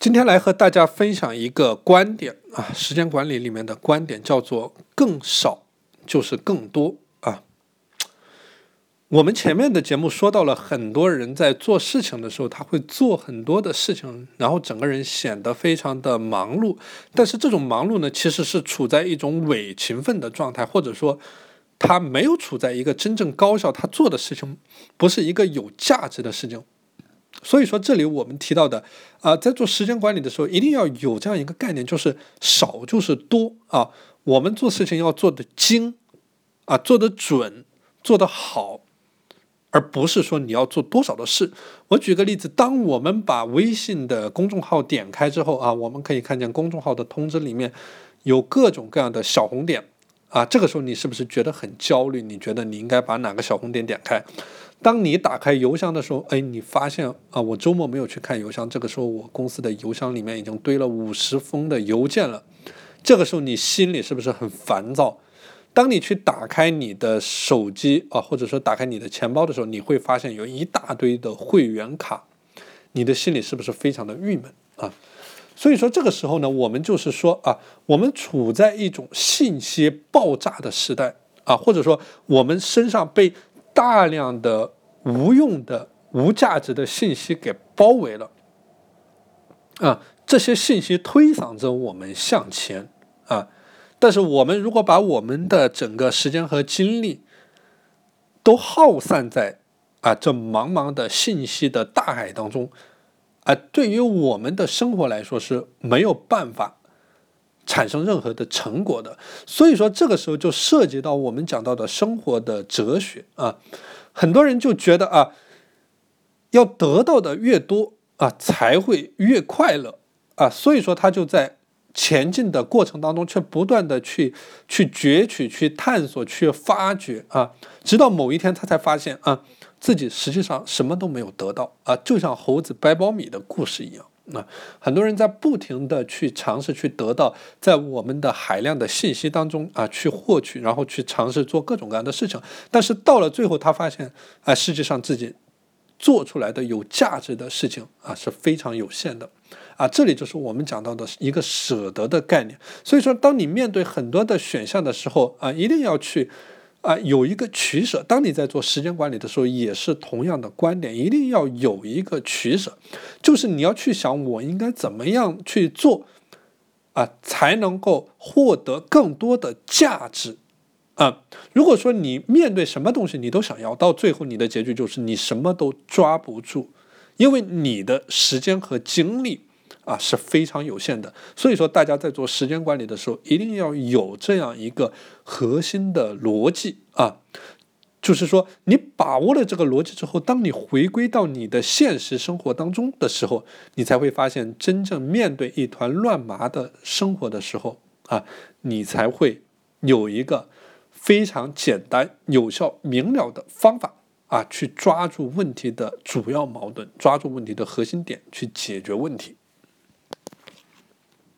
今天来和大家分享一个观点啊，时间管理里面的观点叫做“更少就是更多”啊。我们前面的节目说到了，很多人在做事情的时候，他会做很多的事情，然后整个人显得非常的忙碌。但是这种忙碌呢，其实是处在一种伪勤奋的状态，或者说他没有处在一个真正高效，他做的事情不是一个有价值的事情。所以说，这里我们提到的啊，在做时间管理的时候，一定要有这样一个概念，就是少就是多啊。我们做事情要做的精啊，做的准，做得好，而不是说你要做多少的事。我举个例子，当我们把微信的公众号点开之后啊，我们可以看见公众号的通知里面有各种各样的小红点啊。这个时候你是不是觉得很焦虑？你觉得你应该把哪个小红点点开？当你打开邮箱的时候，哎，你发现啊，我周末没有去看邮箱。这个时候，我公司的邮箱里面已经堆了五十封的邮件了。这个时候，你心里是不是很烦躁？当你去打开你的手机啊，或者说打开你的钱包的时候，你会发现有一大堆的会员卡，你的心里是不是非常的郁闷啊？所以说，这个时候呢，我们就是说啊，我们处在一种信息爆炸的时代啊，或者说我们身上被。大量的无用的、无价值的信息给包围了，啊，这些信息推搡着我们向前啊，但是我们如果把我们的整个时间和精力都耗散在啊这茫茫的信息的大海当中，啊，对于我们的生活来说是没有办法。产生任何的成果的，所以说这个时候就涉及到我们讲到的生活的哲学啊，很多人就觉得啊，要得到的越多啊，才会越快乐啊，所以说他就在前进的过程当中，却不断的去去攫取、去探索、去发掘啊，直到某一天他才发现啊，自己实际上什么都没有得到啊，就像猴子掰苞米的故事一样。那很多人在不停的去尝试去得到，在我们的海量的信息当中啊，去获取，然后去尝试做各种各样的事情，但是到了最后，他发现啊，实际上自己做出来的有价值的事情啊是非常有限的，啊，这里就是我们讲到的一个舍得的概念。所以说，当你面对很多的选项的时候啊，一定要去。啊，有一个取舍。当你在做时间管理的时候，也是同样的观点，一定要有一个取舍，就是你要去想，我应该怎么样去做，啊，才能够获得更多的价值，啊，如果说你面对什么东西你都想要，到最后你的结局就是你什么都抓不住，因为你的时间和精力。啊是非常有限的，所以说大家在做时间管理的时候，一定要有这样一个核心的逻辑啊，就是说你把握了这个逻辑之后，当你回归到你的现实生活当中的时候，你才会发现，真正面对一团乱麻的生活的时候啊，你才会有一个非常简单、有效、明了的方法啊，去抓住问题的主要矛盾，抓住问题的核心点，去解决问题。